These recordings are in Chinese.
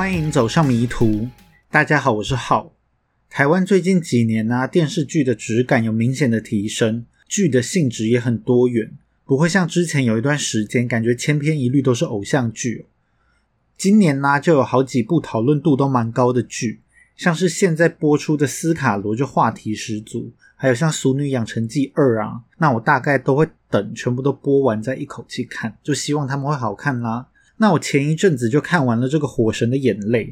欢迎走上迷途。大家好，我是浩。台湾最近几年呢、电视剧的质感有明显的提升，剧的性质也很多元，不会像之前有一段时间感觉千篇一律都是偶像剧。今年呢、就有好几部讨论度都蛮高的剧，像是现在播出的《斯卡罗》就话题十足，还有像《俗女养成记二》啊，那我大概都会等全部都播完再一口气看，就希望他们会好看啦。那我前一阵子就看完了这个《火神的眼泪》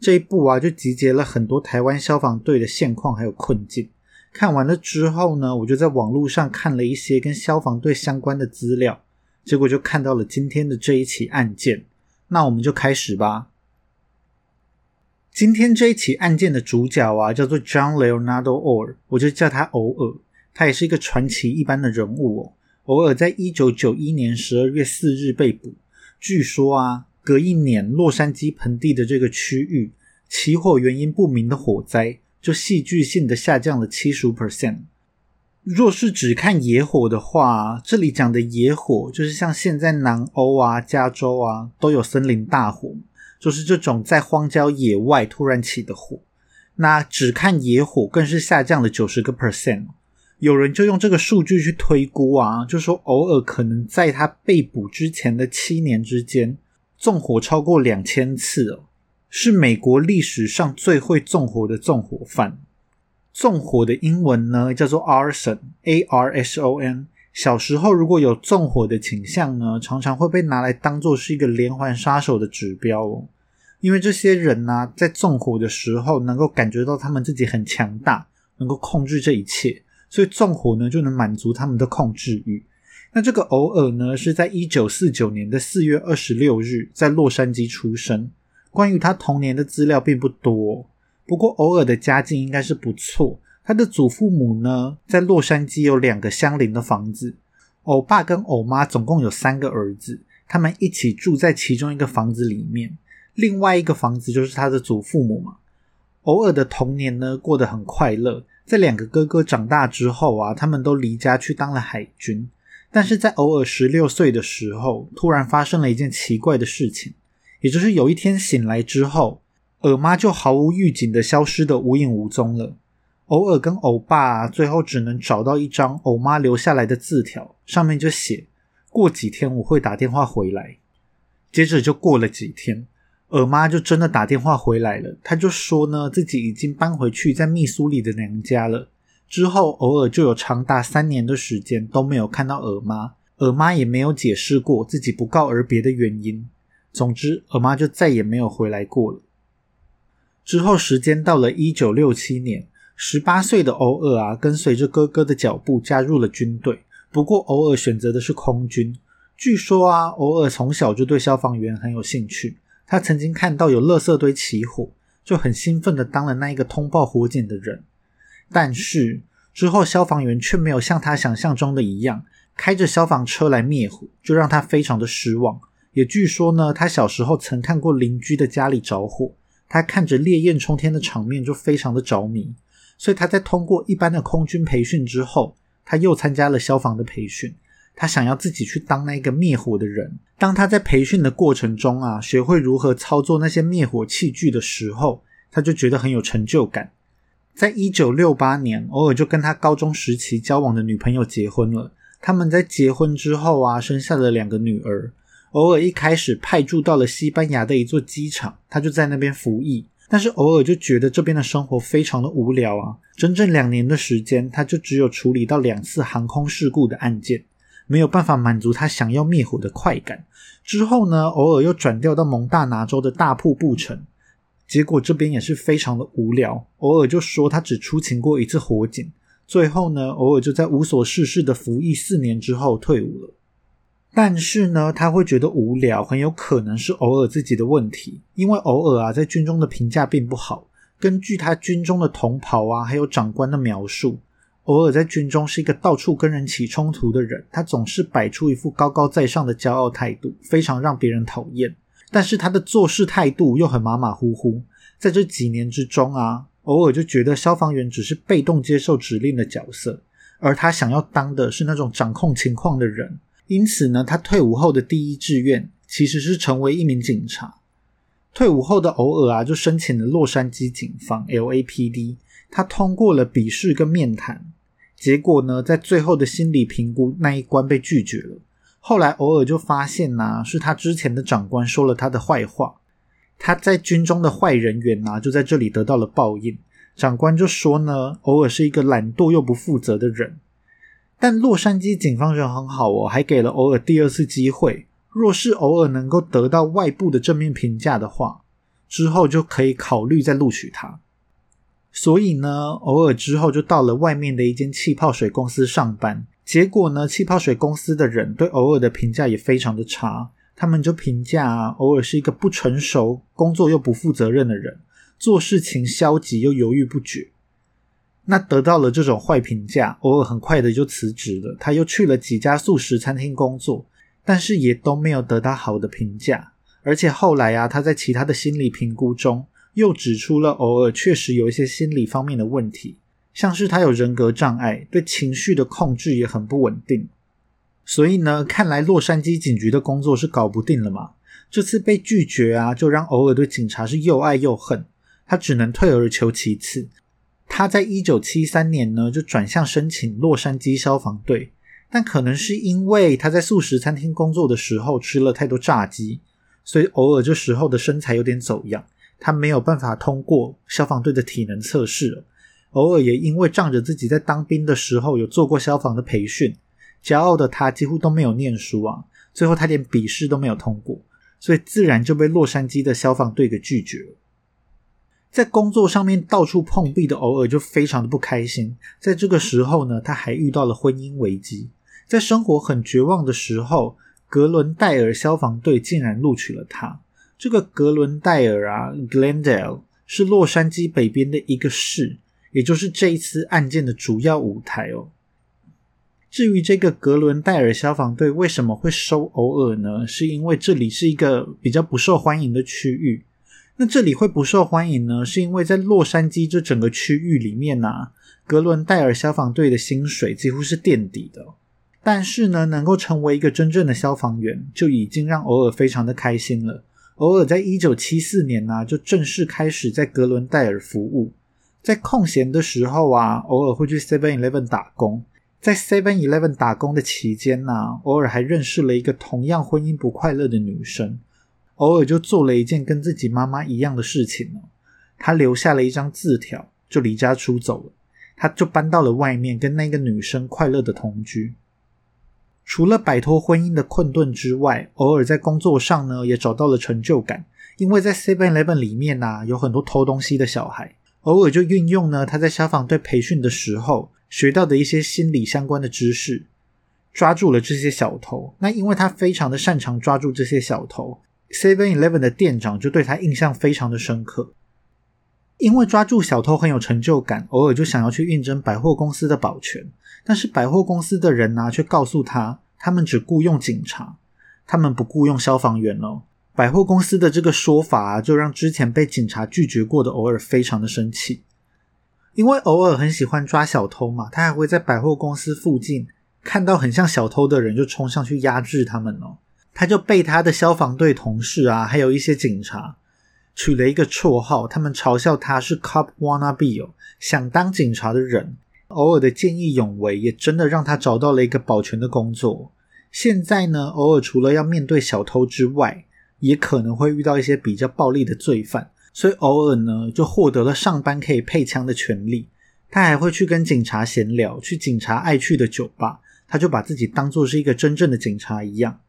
这一部啊，就集结了很多台湾消防队的现况还有困境。看完了之后呢，我就在网络上看了一些跟消防队相关的资料，结果就看到了今天的这一起案件。那我们就开始吧。今天这一起案件的主角啊，叫做 John Leonardo Orr，我就叫他偶尔。他也是一个传奇一般的人物哦。偶尔在一九九一年十二月四日被捕。据说啊，隔一年洛杉矶盆地的这个区域起火原因不明的火灾，就戏剧性的下降了七十五 percent。若是只看野火的话，这里讲的野火就是像现在南欧啊、加州啊都有森林大火，就是这种在荒郊野外突然起的火。那只看野火更是下降了九十个 percent。有人就用这个数据去推估啊，就说偶尔可能在他被捕之前的七年之间，纵火超过两千次哦，是美国历史上最会纵火的纵火犯。纵火的英文呢叫做 arson，a r s o n。小时候如果有纵火的倾向呢，常常会被拿来当做是一个连环杀手的指标哦。因为这些人呢、在纵火的时候能够感觉到他们自己很强大，能够控制这一切，所以纵火呢就能满足他们的控制欲。那这个偶尔呢是在一九四九年的四月二十六日在洛杉矶出生。关于他童年的资料并不多，不过偶尔的家境应该是不错。他的祖父母呢，在洛杉矶有两个相邻的房子，欧爸跟欧妈总共有三个儿子，他们一起住在其中一个房子里面，另外一个房子就是他的祖父母嘛。偶尔的童年呢，过得很快乐。在两个哥哥长大之后啊，他们都离家去当了海军。但是在偶尔十六岁的时候，突然发生了一件奇怪的事情，也就是有一天醒来之后，耳妈就毫无预警的消失的无影无踪了。偶尔跟欧爸、最后只能找到一张欧妈留下来的字条，上面就写：“过几天我会打电话回来。”接着就过了几天，尔妈就真的打电话回来了。她就说呢，自己已经搬回去在密苏里的娘家了。之后偶尔就有长达三年的时间都没有看到尔妈，尔妈也没有解释过自己不告而别的原因。总之，尔妈就再也没有回来过了。之后时间到了一九六七年。十八岁的偶尔啊，跟随着哥哥的脚步加入了军队。不过偶尔选择的是空军。据说啊，偶尔从小就对消防员很有兴趣。他曾经看到有垃圾堆起火，就很兴奋的当了那一个通报火警的人。但是之后消防员却没有像他想象中的一样，开着消防车来灭火，就让他非常的失望。也据说呢，他小时候曾看过邻居的家里着火，他看着烈焰冲天的场面就非常的着迷。所以他在通过一般的空军培训之后，他又参加了消防的培训。他想要自己去当那个灭火的人。当他在培训的过程中啊，学会如何操作那些灭火器具的时候，他就觉得很有成就感。在一九六八年，偶尔就跟他高中时期交往的女朋友结婚了。他们在结婚之后啊，生下了两个女儿。偶尔一开始派驻到了西班牙的一座机场，他就在那边服役。但是偶尔就觉得这边的生活非常的无聊啊！整整两年的时间，他就只有处理到两次航空事故的案件，没有办法满足他想要灭火的快感。之后呢，偶尔又转调到蒙大拿州的大瀑布城，结果这边也是非常的无聊。偶尔就说他只出勤过一次火警，最后呢，偶尔就在无所事事的服役四年之后退伍了。但是呢，他会觉得无聊，很有可能是偶尔自己的问题，因为偶尔啊，在军中的评价并不好。根据他军中的同袍啊，还有长官的描述，偶尔在军中是一个到处跟人起冲突的人，他总是摆出一副高高在上的骄傲态度，非常让别人讨厌。但是他的做事态度又很马马虎虎。在这几年之中啊，偶尔就觉得消防员只是被动接受指令的角色，而他想要当的是那种掌控情况的人。因此呢，他退伍后的第一志愿其实是成为一名警察。退伍后的偶尔啊，就申请了洛杉矶警方 LAPD，他通过了笔试跟面谈，结果呢，在最后的心理评估那一关被拒绝了。后来偶尔就发现呐，是他之前的长官说了他的坏话，他在军中的坏人缘呐，就在这里得到了报应。长官就说呢，偶尔是一个懒惰又不负责的人。但洛杉矶警方人很好哦，还给了偶尔第二次机会。若是偶尔能够得到外部的正面评价的话，之后就可以考虑再录取他。所以呢，偶尔之后就到了外面的一间气泡水公司上班。结果呢，气泡水公司的人对偶尔的评价也非常的差。他们就评价啊偶尔是一个不成熟、工作又不负责任的人，做事情消极又犹豫不决。那得到了这种坏评价，偶尔很快的就辞职了。他又去了几家素食餐厅工作。但是也都没有得到好的评价，而且后来啊，他在其他的心理评估中又指出了偶尔确实有一些心理方面的问题，像是他有人格障碍，对情绪的控制也很不稳定。所以呢，看来洛杉矶警局的工作是搞不定了嘛。这次被拒绝啊，就让偶尔对警察是又爱又恨，他只能退而求其次。他在一九七三年呢，就转向申请洛杉矶消防队。但可能是因为他在素食餐厅工作的时候吃了太多炸鸡，所以偶尔这时候的身材有点走样，他没有办法通过消防队的体能测试。偶尔也因为仗着自己在当兵的时候有做过消防的培训，骄傲的他几乎都没有念书啊，最后他连笔试都没有通过，所以自然就被洛杉矶的消防队给拒绝了。在工作上面到处碰壁的偶尔就非常的不开心，在这个时候呢，他还遇到了婚姻危机。在生活很绝望的时候，格伦戴尔消防队竟然录取了他。这个格伦戴尔啊，Glendale 是洛杉矶北边的一个市，也就是这一次案件的主要舞台哦。至于这个格伦戴尔消防队为什么会收偶尔呢？是因为这里是一个比较不受欢迎的区域。那这里会不受欢迎呢？是因为在洛杉矶这整个区域里面呢，格伦戴尔消防队的薪水几乎是垫底的。但是呢，能够成为一个真正的消防员，就已经让偶尔非常的开心了。偶尔在一九七四年呢，就正式开始在格伦戴尔服务。在空闲的时候啊，偶尔会去 Seven Eleven 打工。在 Seven Eleven 打工的期间呢，偶尔还认识了一个同样婚姻不快乐的女生。偶尔就做了一件跟自己妈妈一样的事情呢，他留下了一张字条，就离家出走了。他就搬到了外面，跟那个女生快乐的同居。除了摆脱婚姻的困顿之外，偶尔在工作上呢也找到了成就感。因为在 Seven Eleven 里面呢有很多偷东西的小孩，偶尔就运用呢他在消防队培训的时候学到的一些心理相关的知识，抓住了这些小偷。那因为他非常的擅长抓住这些小偷，Seven Eleven 的店长就对他印象非常的深刻。因为抓住小偷很有成就感，偶尔就想要去应征百货公司的保全。但是百货公司的人呢，却告诉他，他们只雇佣警察，他们不雇佣消防员哦。百货公司的这个说法啊，就让之前被警察拒绝过的偶尔非常的生气，因为偶尔很喜欢抓小偷嘛，他还会在百货公司附近看到很像小偷的人，就冲上去压制他们哦。他就被他的消防队同事啊，还有一些警察取了一个绰号，他们嘲笑他是 Cop wannabe 哦，想当警察的人。偶尔的见义勇为，也真的让他找到了一个保全的工作。现在呢，偶尔除了要面对小偷之外，也可能会遇到一些比较暴力的罪犯，所以偶尔呢，就获得了上班可以配枪的权利。他还会去跟警察闲聊，去警察爱去的酒吧，他就把自己当做是一个真正的警察一样。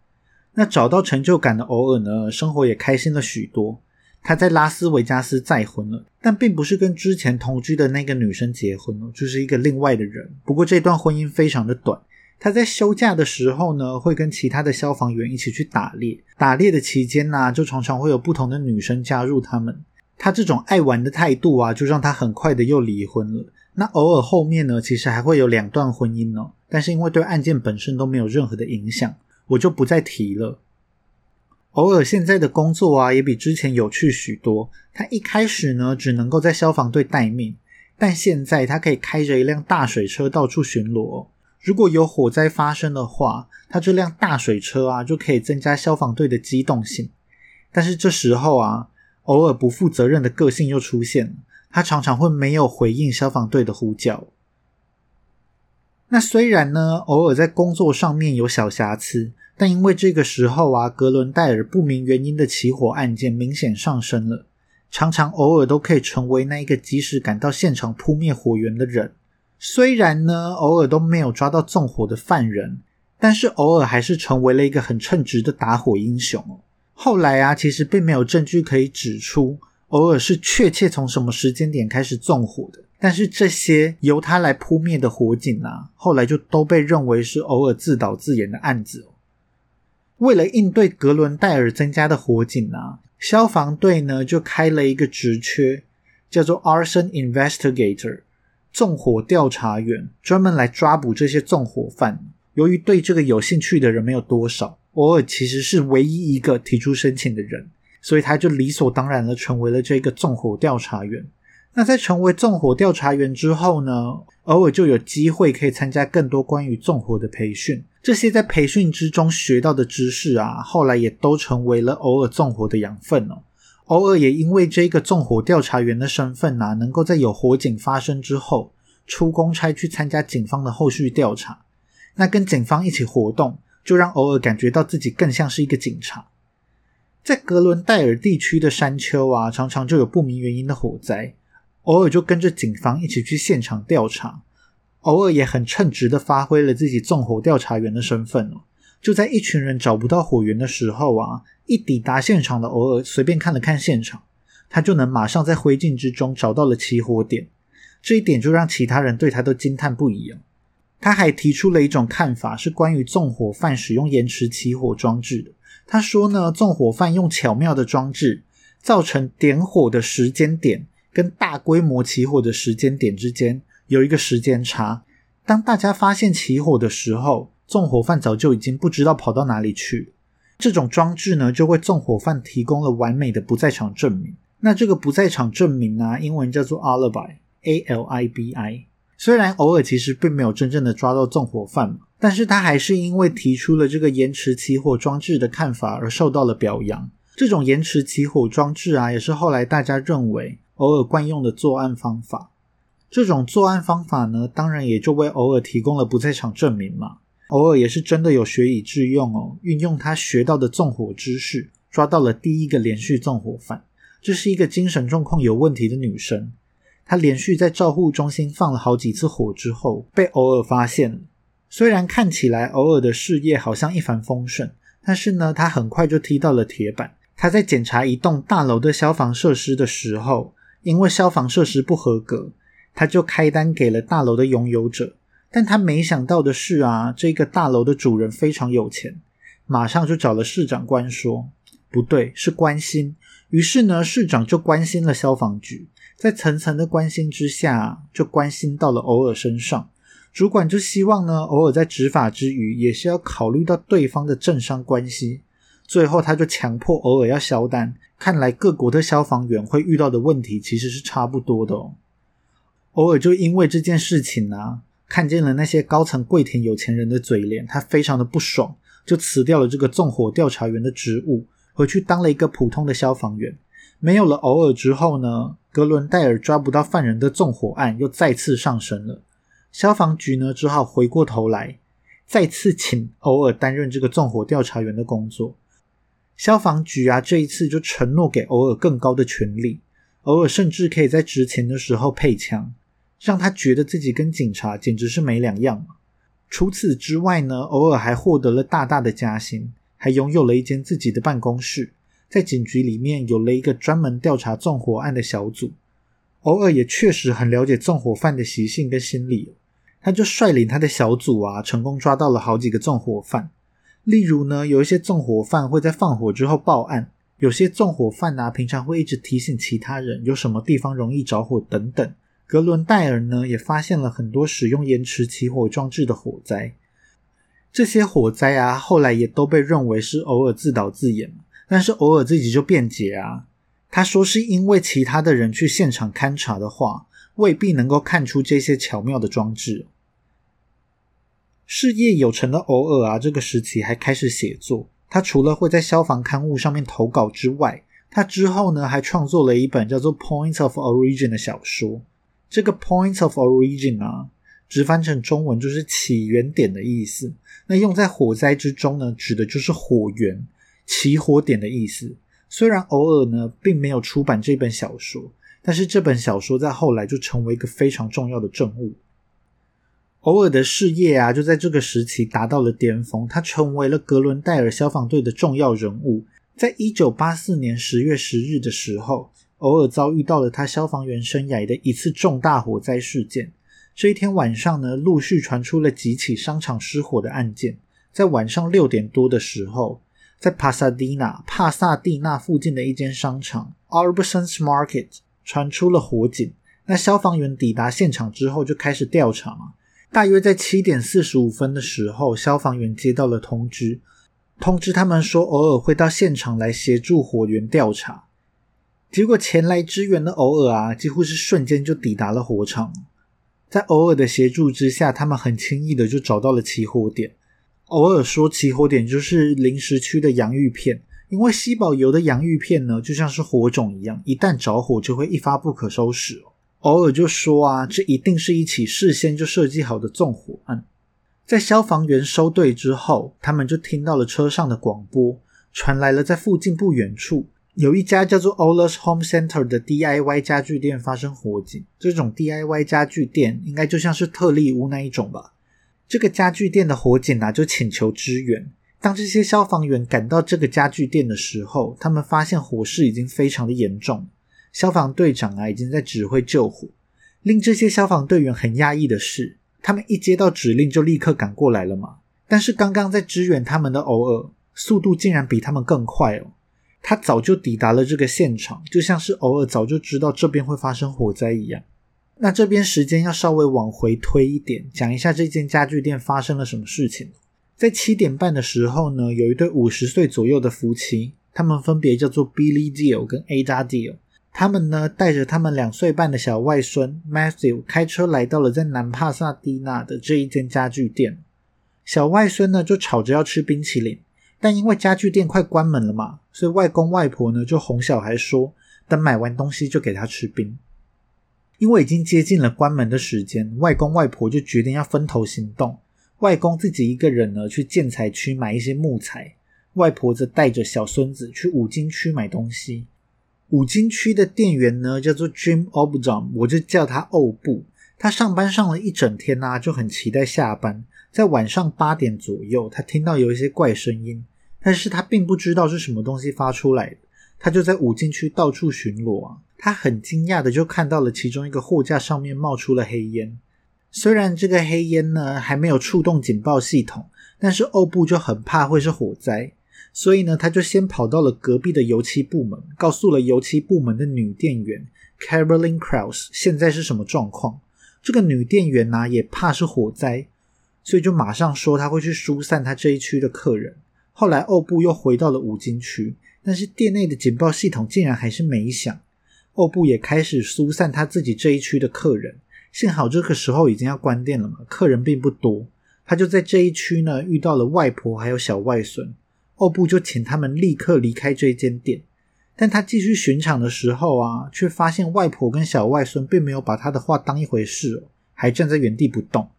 那找到成就感的偶尔呢，生活也开心了许多。他在拉斯维加斯再婚了，但并不是跟之前同居的那个女生结婚了，就是一个另外的人。不过这段婚姻非常的短。他在休假的时候呢，会跟其他的消防员一起去打猎。打猎的期间呢，就常常会有不同的女生加入他们。他这种爱玩的态度啊，就让他很快的又离婚了。那偶尔后面呢，其实还会有两段婚姻哦，但是因为对案件本身都没有任何的影响，我就不再提了。偶尔现在的工作啊，也比之前有趣许多。他一开始呢，只能够在消防队待命，但现在他可以开着一辆大水车到处巡逻。如果有火灾发生的话，他这辆大水车啊，就可以增加消防队的机动性。但是这时候啊，偶尔不负责任的个性又出现了，他常常会没有回应消防队的呼叫。那虽然呢，偶尔在工作上面有小瑕疵，但因为这个时候啊，格伦戴尔不明原因的起火案件明显上升了，常常偶尔都可以成为那一个及时赶到现场扑灭火源的人。虽然呢，偶尔都没有抓到纵火的犯人，但是偶尔还是成为了一个很称职的打火英雄。后来啊，其实并没有证据可以指出偶尔是确切从什么时间点开始纵火的。但是这些由他来扑灭的火警啊，后来就都被认为是偶尔自导自演的案子。为了应对格伦戴尔增加的火警啊，消防队呢就开了一个职缺，叫做 Arson Investigator。纵火调查员专门来抓捕这些纵火犯。由于对这个有兴趣的人没有多少，偶尔其实是唯一一个提出申请的人，所以他就理所当然的成为了这个纵火调查员。那在成为纵火调查员之后呢，偶尔就有机会可以参加更多关于纵火的培训。这些在培训之中学到的知识啊，后来也都成为了偶尔纵火的养分哦。偶尔也因为这个纵火调查员的身份呐，能够在有火警发生之后出公差去参加警方的后续调查。那跟警方一起活动，就让偶尔感觉到自己更像是一个警察。在格伦戴尔地区的山丘啊，常常就有不明原因的火灾，偶尔就跟着警方一起去现场调查。偶尔也很称职的发挥了自己纵火调查员的身份哦。就在一群人找不到火源的时候啊，一抵达现场的偶尔随便看了看现场，他就能马上在灰烬之中找到了起火点。这一点就让其他人对他都惊叹不已啊！他还提出了一种看法，是关于纵火犯使用延迟起火装置的。他说呢，纵火犯用巧妙的装置，造成点火的时间点跟大规模起火的时间点之间有一个时间差。当大家发现起火的时候，纵火犯早就已经不知道跑到哪里去。这种装置呢，就为纵火犯提供了完美的不在场证明。那这个不在场证明呢，英文叫做 alibi，a l i b i。虽然偶尔其实并没有真正的抓到纵火犯，但是他还是因为提出了这个延迟起火装置的看法而受到了表扬。这种延迟起火装置啊，也是后来大家认为偶尔惯用的作案方法。这种作案方法呢，当然也就为偶尔提供了不在场证明嘛。偶尔也是真的有学以致用哦，运用他学到的纵火知识，抓到了第一个连续纵火犯。这是一个精神状况有问题的女生，她连续在照护中心放了好几次火之后，被偶尔发现。虽然看起来偶尔的事业好像一帆风顺，但是呢，她很快就踢到了铁板。她在检查一栋大楼的消防设施的时候，因为消防设施不合格，他就开单给了大楼的拥有者。但他没想到的是啊，这个大楼的主人非常有钱，马上就找了市长官说：“不对，是关心。”于是呢，市长就关心了消防局，在层层的关心之下，就关心到了偶尔身上。主管就希望呢，偶尔在执法之余，也是要考虑到对方的政商关系。最后，他就强迫偶尔要销单。看来各国的消防员会遇到的问题其实是差不多的哦。偶尔就因为这件事情呢。看见了那些高层跪舔有钱人的嘴脸，他非常的不爽，就辞掉了这个纵火调查员的职务，回去当了一个普通的消防员。没有了偶尔之后呢，格伦戴尔抓不到犯人的纵火案又再次上升了。消防局呢只好回过头来，再次请偶尔担任这个纵火调查员的工作。消防局啊，这一次就承诺给偶尔更高的权利，偶尔甚至可以在执勤的时候配枪。让他觉得自己跟警察简直是没两样。除此之外呢，偶尔还获得了大大的加薪，还拥有了一间自己的办公室，在警局里面有了一个专门调查纵火案的小组。偶尔也确实很了解纵火犯的习性跟心理，他就率领他的小组啊，成功抓到了好几个纵火犯。例如呢，有一些纵火犯会在放火之后报案，有些纵火犯啊，平常会一直提醒其他人有什么地方容易着火等等。格伦戴尔呢，也发现了很多使用延迟起火装置的火灾。这些火灾啊，后来也都被认为是偶尔自导自演。但是偶尔自己就辩解啊，他说是因为其他的人去现场勘察的话，未必能够看出这些巧妙的装置。事业有成的偶尔啊，这个时期还开始写作。他除了会在消防刊物上面投稿之外，他之后呢还创作了一本叫做《Points of Origin》的小说。这个 Point of Origin 啊，直翻成中文就是起源点的意思。那用在火灾之中呢，指的就是火源、起火点的意思。虽然偶尔呢并没有出版这本小说，但是这本小说在后来就成为一个非常重要的证物。偶尔的事业啊，就在这个时期达到了巅峰，他成为了格伦戴尔消防队的重要人物。在一九八四年十月十日的时候，偶尔遭遇到了他消防员生涯的一次重大火灾事件。这一天晚上呢，陆续传出了几起商场失火的案件。在晚上六点多的时候，在帕萨蒂纳帕萨蒂纳附近的一间商场 Arbusons Market 传出了火警。那消防员抵达现场之后，就开始调查嘛。大约在七点四十五分的时候，消防员接到了通知。通知他们说，偶尔会到现场来协助火源调查。结果前来支援的偶尔啊，几乎是瞬间就抵达了火场。在偶尔的协助之下，他们很轻易的就找到了起火点。偶尔说起火点就是临时区的洋芋片，因为吸饱油的洋芋片呢，就像是火种一样，一旦着火就会一发不可收拾。偶尔就说啊，这一定是一起事先就设计好的纵火案。在消防员收队之后，他们就听到了车上的广播，传来了在附近不远处有一家叫做 Ola's Home Center 的 DIY 家具店发生火警。这种 DIY 家具店应该就像是特例屋那一种吧？这个家具店的火警啊，就请求支援。当这些消防员赶到这个家具店的时候，他们发现火势已经非常的严重，消防队长啊已经在指挥救火。令这些消防队员很压抑的是。他们一接到指令就立刻赶过来了嘛？但是刚刚在支援他们的偶尔速度竟然比他们更快哦！他早就抵达了这个现场，就像是偶尔早就知道这边会发生火灾一样。那这边时间要稍微往回推一点，讲一下这间家具店发生了什么事情。在七点半的时候呢，有一对五十岁左右的夫妻，他们分别叫做 Billy Deal 跟 Ada Deal。他们呢，带着他们两岁半的小外孙 Matthew 开车来到了在南帕萨蒂纳的这一间家具店。小外孙呢，就吵着要吃冰淇淋，但因为家具店快关门了嘛，所以外公外婆呢就哄小孩说，等买完东西就给他吃冰。因为已经接近了关门的时间，外公外婆就决定要分头行动。外公自己一个人呢去建材区买一些木材，外婆则带着小孙子去五金区买东西。五金区的店员呢，叫做 Jim Obdom，我就叫他欧布。他上班上了一整天呐，就很期待下班。在晚上八点左右，他听到有一些怪声音，但是他并不知道是什么东西发出来的。他就在五金区到处巡逻啊，他很惊讶的就看到了其中一个货架上面冒出了黑烟。虽然这个黑烟呢还没有触动警报系统，但是欧布就很怕会是火灾。所以呢，他就先跑到了隔壁的油漆部门，告诉了油漆部门的女店员 Caroline Kraus 现在是什么状况。这个女店员呢也怕是火灾，所以就马上说他会去疏散他这一区的客人。后来欧布又回到了五金区，但是店内的警报系统竟然还是没响。欧布也开始疏散他自己这一区的客人。幸好这个时候已经要关店了嘛，客人并不多。他就在这一区呢遇到了外婆还有小外孙。欧布就请他们立刻离开这间店，但他继续巡场的时候啊，却发现外婆跟小外孙并没有把他的话当一回事，还站在原地不动。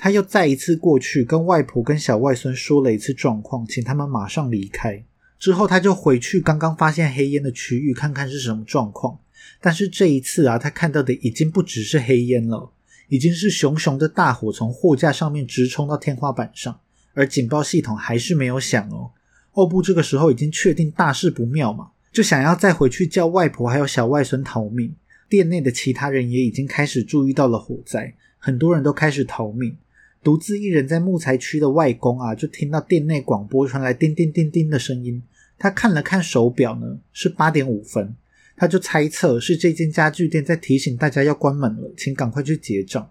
他又再一次过去跟外婆跟小外孙说了一次状况，请他们马上离开。之后他就回去刚刚发现黑烟的区域看看是什么状况。但是这一次啊，他看到的已经不只是黑烟了，已经是熊熊的大火从货架上面直冲到天花板上，而警报系统还是没有响哦。欧布这个时候已经确定大事不妙嘛，就想要再回去叫外婆还有小外孙逃命。店内的其他人也已经开始注意到了火灾，很多人都开始逃命。独自一人在木材区的外公啊，就听到店内广播传来叮叮叮叮的声音。他看了看手表呢，是八点五分，他就猜测是这间家具店在提醒大家要关门了，请赶快去结账。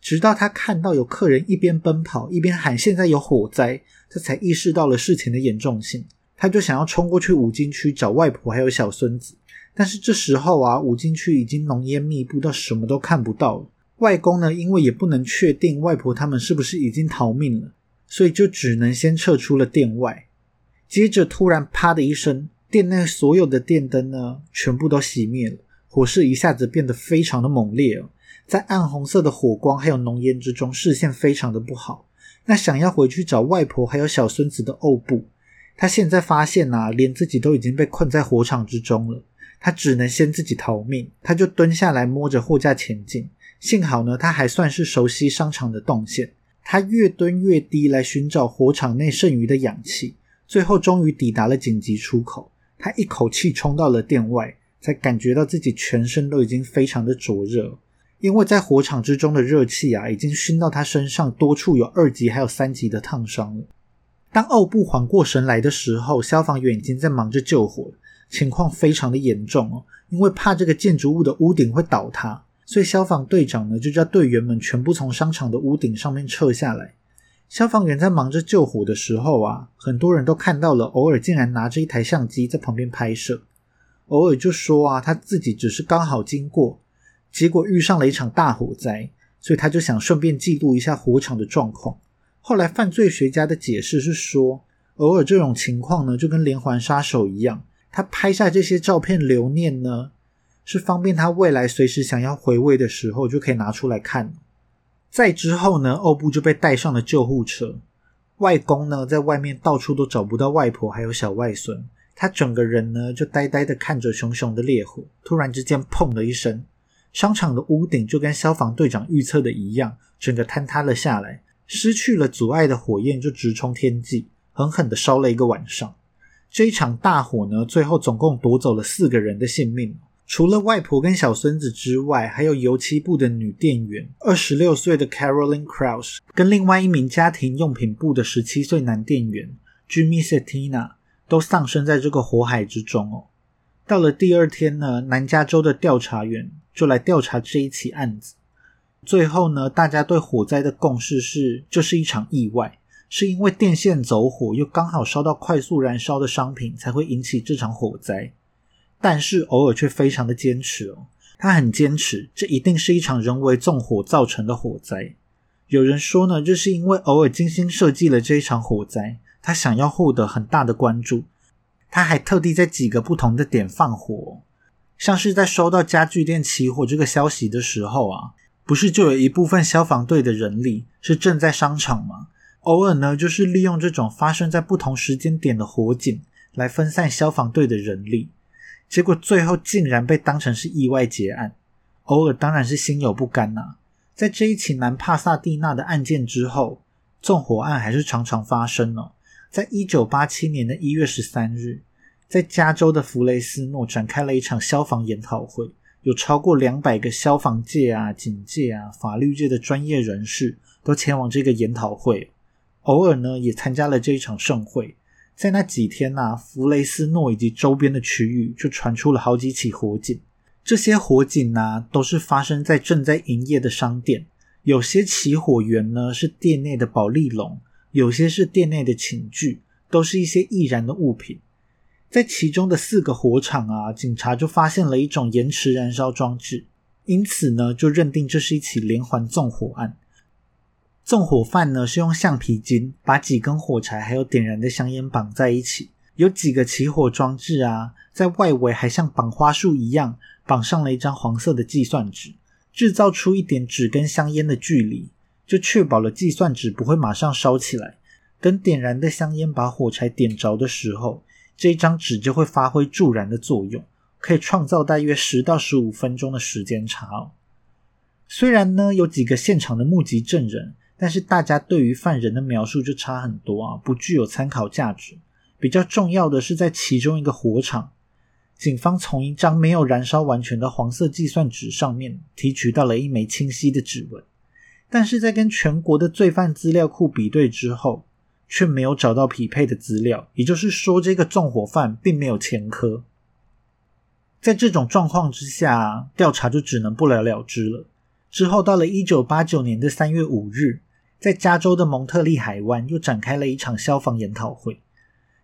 直到他看到有客人一边奔跑一边喊“现在有火灾”，这才意识到了事情的严重性。他就想要冲过去五金区找外婆还有小孙子，但是这时候啊，五金区已经浓烟密布到什么都看不到了。外公呢，因为也不能确定外婆他们是不是已经逃命了，所以就只能先撤出了店外。接着突然“啪”的一声，店内所有的电灯呢，全部都熄灭了，火势一下子变得非常的猛烈哦，在暗红色的火光还有浓烟之中，视线非常的不好。那想要回去找外婆还有小孙子的欧布，他现在发现呐，连自己都已经被困在火场之中了，他只能先自己逃命。他就蹲下来摸着货架前进，幸好呢，他还算是熟悉商场的动线，他越蹲越低来寻找火场内剩余的氧气，最后终于抵达了紧急出口。他一口气冲到了店外，才感觉到自己全身都已经非常的灼热，因为在火场之中的热气啊，已经熏到他身上多处有二级还有三级的烫伤了。当奥布缓过神来的时候，消防员已经在忙着救火，情况非常的严重哦。因为怕这个建筑物的屋顶会倒塌，所以消防队长呢就叫队员们全部从商场的屋顶上面撤下来。消防员在忙着救火的时候啊，很多人都看到了，偶尔竟然拿着一台相机在旁边拍摄。偶尔就说啊，他自己只是刚好经过，结果遇上了一场大火灾，所以他就想顺便记录一下火场的状况。后来犯罪学家的解释是说，偶尔这种情况呢，就跟连环杀手一样，他拍下这些照片留念呢，是方便他未来随时想要回味的时候就可以拿出来看。再之后呢，欧布就被带上了救护车。外公呢，在外面到处都找不到外婆还有小外孙，他整个人呢就呆呆的看着熊熊的烈火。突然之间，砰的一声，商场的屋顶就跟消防队长预测的一样，整个坍塌了下来。失去了阻碍的火焰就直冲天际，狠狠的烧了一个晚上。这一场大火呢，最后总共夺走了四个人的性命。除了外婆跟小孙子之外，还有油漆部的女店员，二十六岁的 Caroline Kraus，跟另外一名家庭用品部的十七岁男店员 Jimmy Setina，都丧生在这个火海之中哦。到了第二天呢，南加州的调查员就来调查这一起案子。最后呢，大家对火灾的共识是，这是一场意外，是因为电线走火，又刚好烧到快速燃烧的商品，才会引起这场火灾。但是偶尔却非常的坚持哦，他很坚持，这一定是一场人为纵火造成的火灾。有人说呢，这是因为偶尔精心设计了这一场火灾，他想要获得很大的关注。他还特地在几个不同的点放火，像是在收到家具店起火这个消息的时候啊，不是就有一部分消防队的人力是正在商场吗？偶尔呢，就是利用这种发生在不同时间点的火警来分散消防队的人力。结果最后竟然被当成是意外结案，偶尔当然是心有不甘呐。在这一起南帕萨蒂娜的案件之后，纵火案还是常常发生了。在一九八七年的一月十三日，在加州的弗雷斯诺展开了一场消防研讨会，有超过两百个消防界啊、警界啊、法律界的专业人士都前往这个研讨会，偶尔呢也参加了这一场盛会。在那几天呐，弗雷斯诺以及周边的区域就传出了好几起火警。这些火警呢，都是发生在正在营业的商店。有些起火源呢是店内的保利龙，有些是店内的寝具，都是一些易燃的物品。在其中的四个火场啊，警察就发现了一种延迟燃烧装置，因此呢，就认定这是一起连环纵火案。纵火犯呢是用橡皮筋把几根火柴还有点燃的香烟绑在一起，有几个起火装置啊，在外围还像绑花束一样绑上了一张黄色的计算纸，制造出一点纸跟香烟的距离，就确保了计算纸不会马上烧起来。等点燃的香烟把火柴点着的时候，这张纸就会发挥助燃的作用，可以创造大约十到十五分钟的时间差哦。虽然呢有几个现场的目击证人。但是大家对于犯人的描述就差很多啊，不具有参考价值。比较重要的是，在其中一个火场，警方从一张没有燃烧完全的黄色计算纸上面提取到了一枚清晰的指纹，但是在跟全国的罪犯资料库比对之后，却没有找到匹配的资料。也就是说，这个纵火犯并没有前科。在这种状况之下，调查就只能不了了之了。之后到了一九八九年的三月五日。在加州的蒙特利海湾又展开了一场消防研讨会，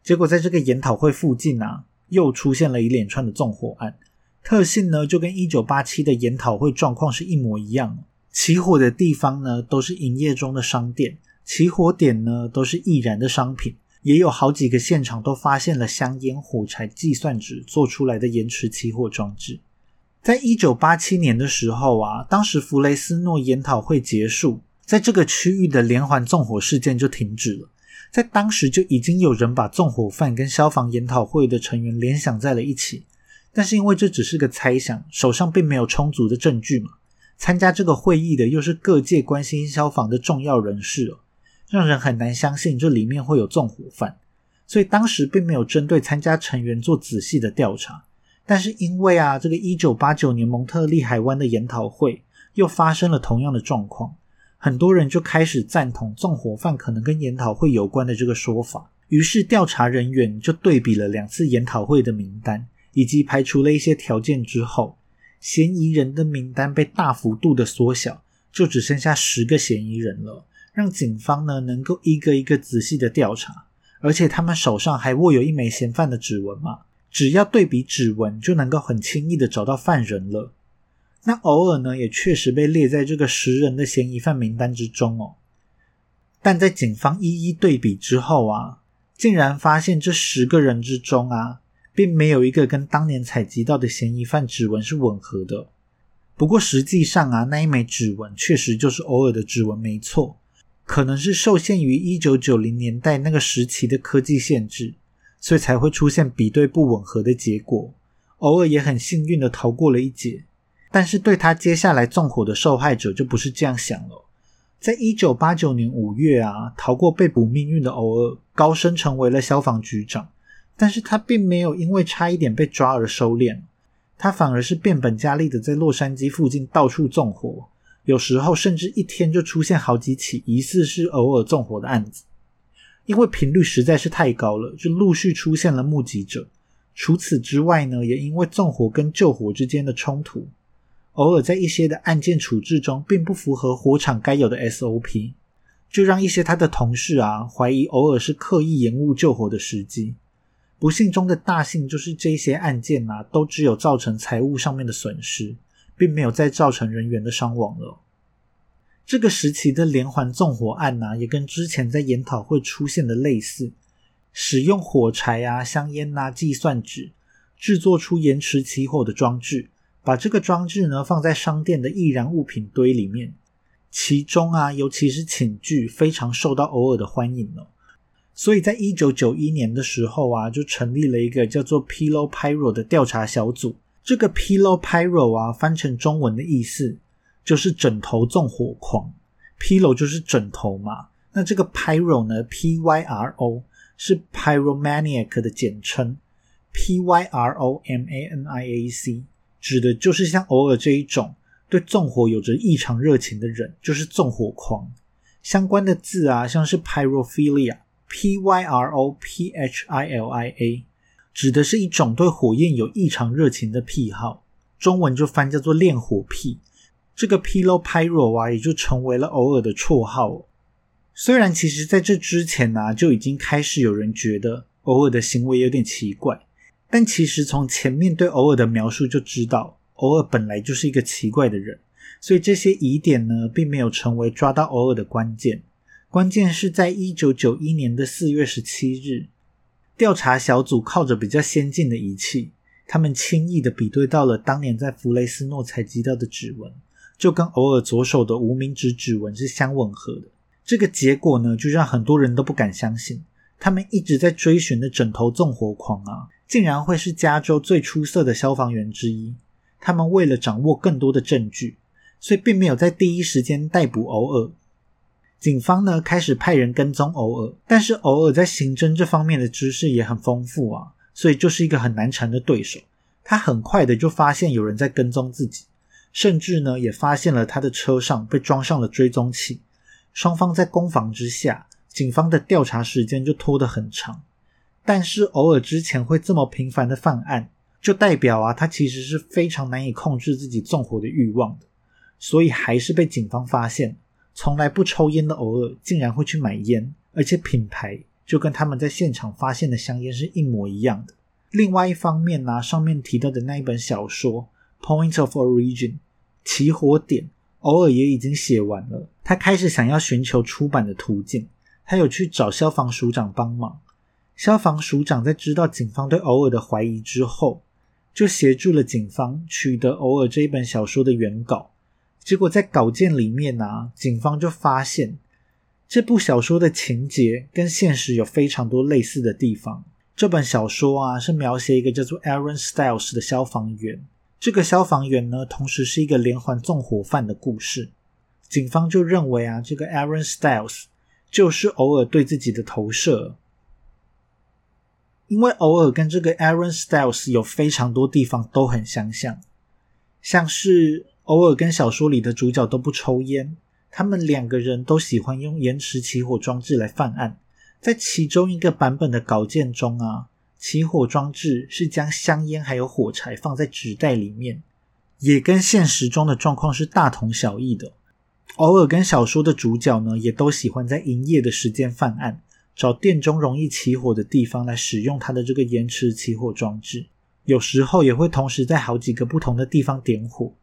结果在这个研讨会附近啊，又出现了一连串的纵火案。特性呢，就跟一九八七的研讨会状况是一模一样。起火的地方呢，都是营业中的商店，起火点呢，都是易燃的商品，也有好几个现场都发现了香烟、火柴、计算纸做出来的延迟起火装置。在一九八七年的时候啊，当时弗雷斯诺研讨会结束，在这个区域的连环纵火事件就停止了。在当时就已经有人把纵火犯跟消防研讨会的成员联想在了一起，但是因为这只是个猜想，手上并没有充足的证据嘛。参加这个会议的又是各界关心消防的重要人士哦。让人很难相信这里面会有纵火犯，所以当时并没有针对参加成员做仔细的调查。但是因为啊，这个一九八九年蒙特利海湾的研讨会又发生了同样的状况，很多人就开始赞同纵火犯可能跟研讨会有关的这个说法。于是调查人员就对比了两次研讨会的名单，以及排除了一些条件之后，嫌疑人的名单被大幅度的缩小，就只剩下十个嫌疑人了。让警方呢能够一个一个仔细的调查，而且他们手上还握有一枚嫌犯的指纹嘛，只要对比指纹就能够很轻易的找到犯人了。那偶尔呢也确实被列在这个十人的嫌疑犯名单之中哦。但在警方一一对比之后啊，竟然发现这十个人之中啊，并没有一个跟当年采集到的嫌疑犯指纹是吻合的。不过实际上啊，那一枚指纹确实就是偶尔的指纹，没错。可能是受限于一九九零年代那个时期的科技限制，所以才会出现比对不吻合的结果。偶尔也很幸运的逃过了一劫，但是对他接下来纵火的受害者就不是这样想了。在一九八九年五月啊，逃过被捕命运的偶尔高升成为了消防局长，但是他并没有因为差一点被抓而收敛，他反而是变本加厉的在洛杉矶附近到处纵火。有时候甚至一天就出现好几起疑似是偶尔纵火的案子，因为频率实在是太高了，就陆续出现了目击者。除此之外呢，也因为纵火跟救火之间的冲突，偶尔在一些的案件处置中并不符合火场该有的 SOP，就让一些他的同事啊怀疑偶尔是刻意延误救火的时机。不幸中的大幸就是这些案件啊都只有造成财务上面的损失。并没有再造成人员的伤亡了。这个时期的连环纵火案呢，也跟之前在研讨会出现的类似，使用火柴啊、香烟啊、计算纸制作出延迟起火的装置，把这个装置呢放在商店的易燃物品堆里面，其中啊，尤其是寝具非常受到偶尔的欢迎哦。所以在一九九一年的时候啊，就成立了一个叫做 Pillow Pyro 的调查小组。这个 Pillow Pyro 啊，翻成中文的意思就是枕头纵火狂。Pillow 就是枕头嘛，那这个 Pyro 呢，P Y R O 是 Pyromaniac 的简称，P Y R O M A N I A C 指的就是像偶尔这一种对纵火有着异常热情的人，就是纵火狂。相关的字啊，像是 Pyrophilia，P Y R O P H I L I A。指的是一种对火焰有异常热情的癖好，中文就翻叫做恋火癖。这个 Pillow Pyro 啊，也就成为了偶尔的绰号。虽然其实在这之前呢，就已经开始有人觉得偶尔的行为有点奇怪，但其实从前面对偶尔的描述就知道，偶尔本来就是一个奇怪的人。所以这些疑点呢，并没有成为抓到偶尔的关键。关键是在一九九一年的四月十七日。调查小组靠着比较先进的仪器，他们轻易的比对到了当年在弗雷斯诺采集到的指纹，就跟偶尔左手的无名指指纹是相吻合的。这个结果呢，就让很多人都不敢相信，他们一直在追寻的枕头纵火狂啊，竟然会是加州最出色的消防员之一。他们为了掌握更多的证据，所以并没有在第一时间逮捕偶尔。警方呢开始派人跟踪偶尔，但是偶尔在刑侦这方面的知识也很丰富啊，所以就是一个很难缠的对手。他很快的就发现有人在跟踪自己，甚至呢也发现了他的车上被装上了追踪器。双方在攻防之下，警方的调查时间就拖得很长。但是偶尔之前会这么频繁的犯案，就代表啊他其实是非常难以控制自己纵火的欲望的，所以还是被警方发现。从来不抽烟的偶尔，竟然会去买烟，而且品牌就跟他们在现场发现的香烟是一模一样的。另外一方面呢，上面提到的那一本小说《Point of Origin》起火点，偶尔也已经写完了。他开始想要寻求出版的途径，他有去找消防署长帮忙，消防署长在知道警方对偶尔的怀疑之后，就协助了警方取得偶尔这一本小说的原稿。结果在稿件里面啊，警方就发现这部小说的情节跟现实有非常多类似的地方。这本小说啊，是描写一个叫做 Aaron Styles 的消防员。这个消防员呢，同时是一个连环纵火犯的故事。警方就认为啊，这个 Aaron Styles 就是偶尔对自己的投射。因为偶尔跟这个 Aaron Styles 有非常多地方都很相像，像是偶尔跟小说里的主角都不抽烟，他们两个人都喜欢用延迟起火装置来犯案。在其中一个版本的稿件中啊，起火装置是将香烟还有火柴放在纸袋里面，也跟现实中的状况是大同小异的。偶尔跟小说的主角呢，也都喜欢在营业的时间犯案。找店中容易起火的地方来使用它的这个延迟起火装置，有时候也会同时在好几个不同的地方点火。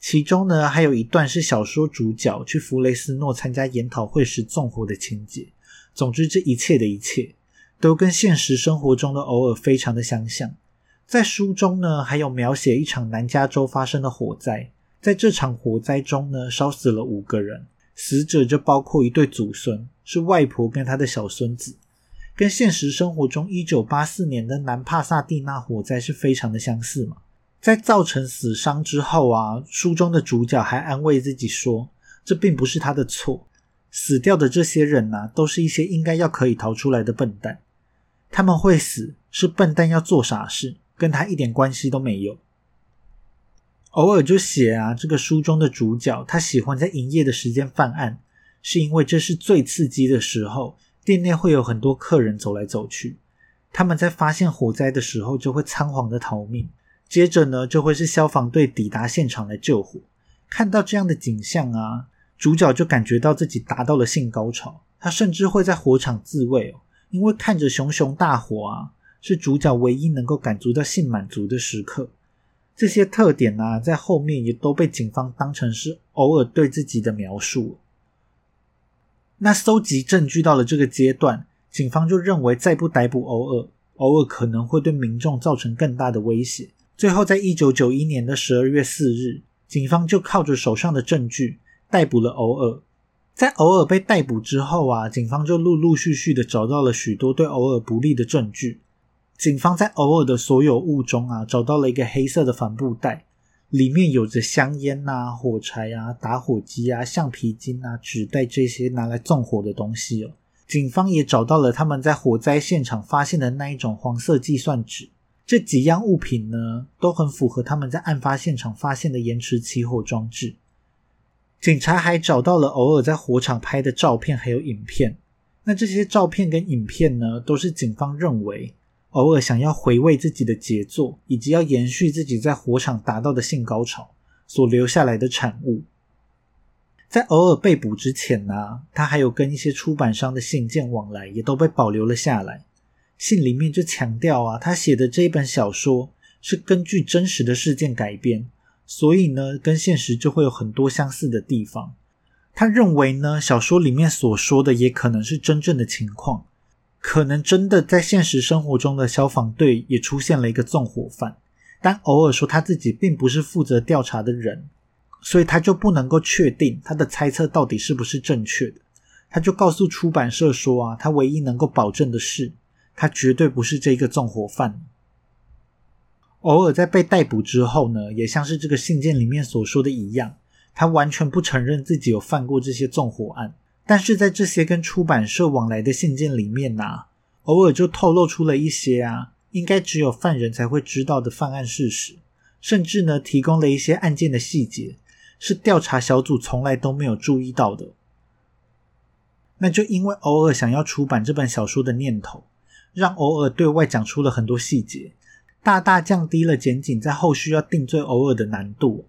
其中呢，还有一段是小说主角去弗雷斯诺参加研讨会时纵火的情节。总之，这一切的一切都跟现实生活中的偶尔非常的相像。在书中呢，还有描写一场南加州发生的火灾，在这场火灾中呢，烧死了五个人。死者就包括一对祖孙，是外婆跟他的小孙子，跟现实生活中一九八四年的南帕萨蒂纳火灾是非常的相似嘛。在造成死伤之后啊，书中的主角还安慰自己说，这并不是他的错，死掉的这些人呐，都是一些应该要可以逃出来的笨蛋，他们会死是笨蛋要做傻事，跟他一点关系都没有。偶尔就写啊，这个书中的主角他喜欢在营业的时间犯案，是因为这是最刺激的时候，店内会有很多客人走来走去，他们在发现火灾的时候就会仓皇的逃命，接着呢就会是消防队抵达现场来救火。看到这样的景象啊，主角就感觉到自己达到了性高潮，他甚至会在火场自慰哦，因为看着熊熊大火啊，是主角唯一能够感足到性满足的时刻。这些特点呢，在后面也都被警方当成是偶尔对自己的描述。那搜集证据到了这个阶段，警方就认为再不逮捕偶尔，偶尔可能会对民众造成更大的威胁。最后，在一九九一年的十二月四日，警方就靠着手上的证据逮捕了偶尔。在偶尔被逮捕之后啊，警方就陆陆续续的找到了许多对偶尔不利的证据。警方在偶尔的所有物中啊，找到了一个黑色的帆布袋，里面有着香烟呐、火柴啊、打火机啊、橡皮筋啊、纸袋这些拿来纵火的东西哦。警方也找到了他们在火灾现场发现的那一种黄色计算纸，这几样物品呢，都很符合他们在案发现场发现的延迟起火装置。警察还找到了偶尔在火场拍的照片还有影片，那这些照片跟影片呢，都是警方认为。偶尔想要回味自己的杰作，以及要延续自己在火场达到的性高潮所留下来的产物。在偶尔被捕之前呢，他还有跟一些出版商的信件往来，也都被保留了下来。信里面就强调啊，他写的这一本小说是根据真实的事件改编，所以呢，跟现实就会有很多相似的地方。他认为呢，小说里面所说的也可能是真正的情况。可能真的在现实生活中的消防队也出现了一个纵火犯，但偶尔说他自己并不是负责调查的人，所以他就不能够确定他的猜测到底是不是正确的。他就告诉出版社说啊，他唯一能够保证的是，他绝对不是这个纵火犯。偶尔在被逮捕之后呢，也像是这个信件里面所说的一样，他完全不承认自己有犯过这些纵火案。但是在这些跟出版社往来的信件里面呐，偶尔就透露出了一些啊，应该只有犯人才会知道的犯案事实，甚至呢，提供了一些案件的细节，是调查小组从来都没有注意到的。那就因为偶尔想要出版这本小说的念头，让偶尔对外讲出了很多细节，大大降低了检警在后续要定罪偶尔的难度。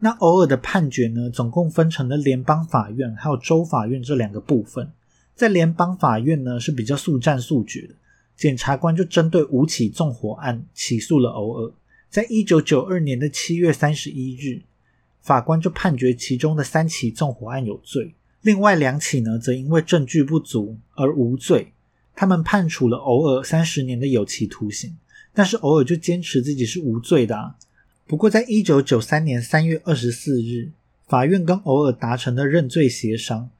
那偶尔的判决呢，总共分成了联邦法院还有州法院这两个部分。在联邦法院呢是比较速战速决的，检察官就针对五起纵火案起诉了偶尔。在一九九二年的七月三十一日，法官就判决其中的三起纵火案有罪，另外两起呢则因为证据不足而无罪。他们判处了偶尔三十年的有期徒刑，但是偶尔就坚持自己是无罪的。不过，在一九九三年三月二十四日，法院跟偶尔达成了认罪协商，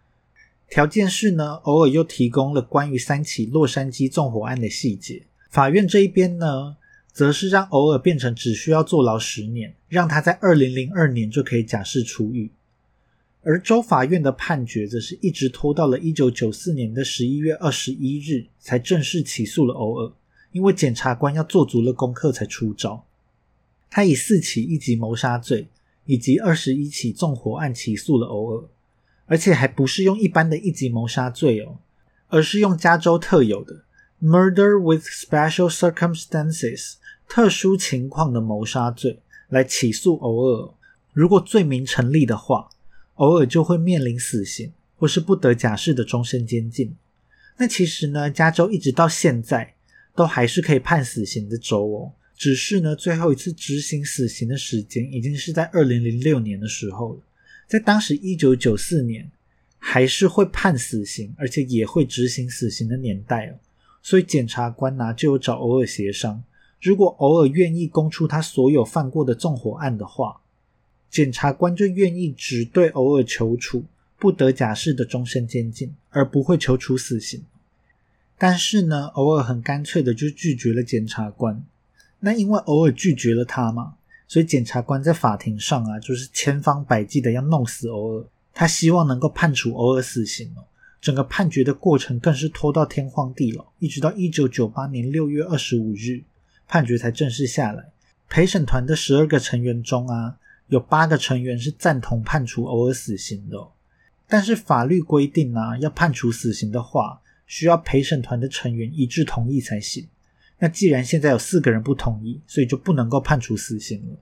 条件是呢，偶尔又提供了关于三起洛杉矶纵火案的细节。法院这一边呢，则是让偶尔变成只需要坐牢十年，让他在二零零二年就可以假释出狱。而州法院的判决则是一直拖到了一九九四年的十一月二十一日才正式起诉了偶尔，因为检察官要做足了功课才出招。他以四起一级谋杀罪以及二十一起纵火案起诉了偶尔，而且还不是用一般的一级谋杀罪哦，而是用加州特有的 Murder with Special Circumstances 特殊情况的谋杀罪来起诉偶尔。如果罪名成立的话。偶尔就会面临死刑，或是不得假释的终身监禁。那其实呢，加州一直到现在都还是可以判死刑的州哦。只是呢，最后一次执行死刑的时间已经是在二零零六年的时候了。在当时一九九四年还是会判死刑，而且也会执行死刑的年代哦。所以检察官呢就有找偶尔协商，如果偶尔愿意供出他所有犯过的纵火案的话。检察官就愿意只对偶尔求处不得假释的终身监禁，而不会求处死刑。但是呢，偶尔很干脆的就拒绝了检察官。那因为偶尔拒绝了他嘛，所以检察官在法庭上啊，就是千方百计的要弄死偶尔。他希望能够判处偶尔死刑哦。整个判决的过程更是拖到天荒地老，一直到一九九八年六月二十五日，判决才正式下来。陪审团的十二个成员中啊。有八个成员是赞同判处偶尔死刑的，但是法律规定呢，要判处死刑的话，需要陪审团的成员一致同意才行。那既然现在有四个人不同意，所以就不能够判处死刑了。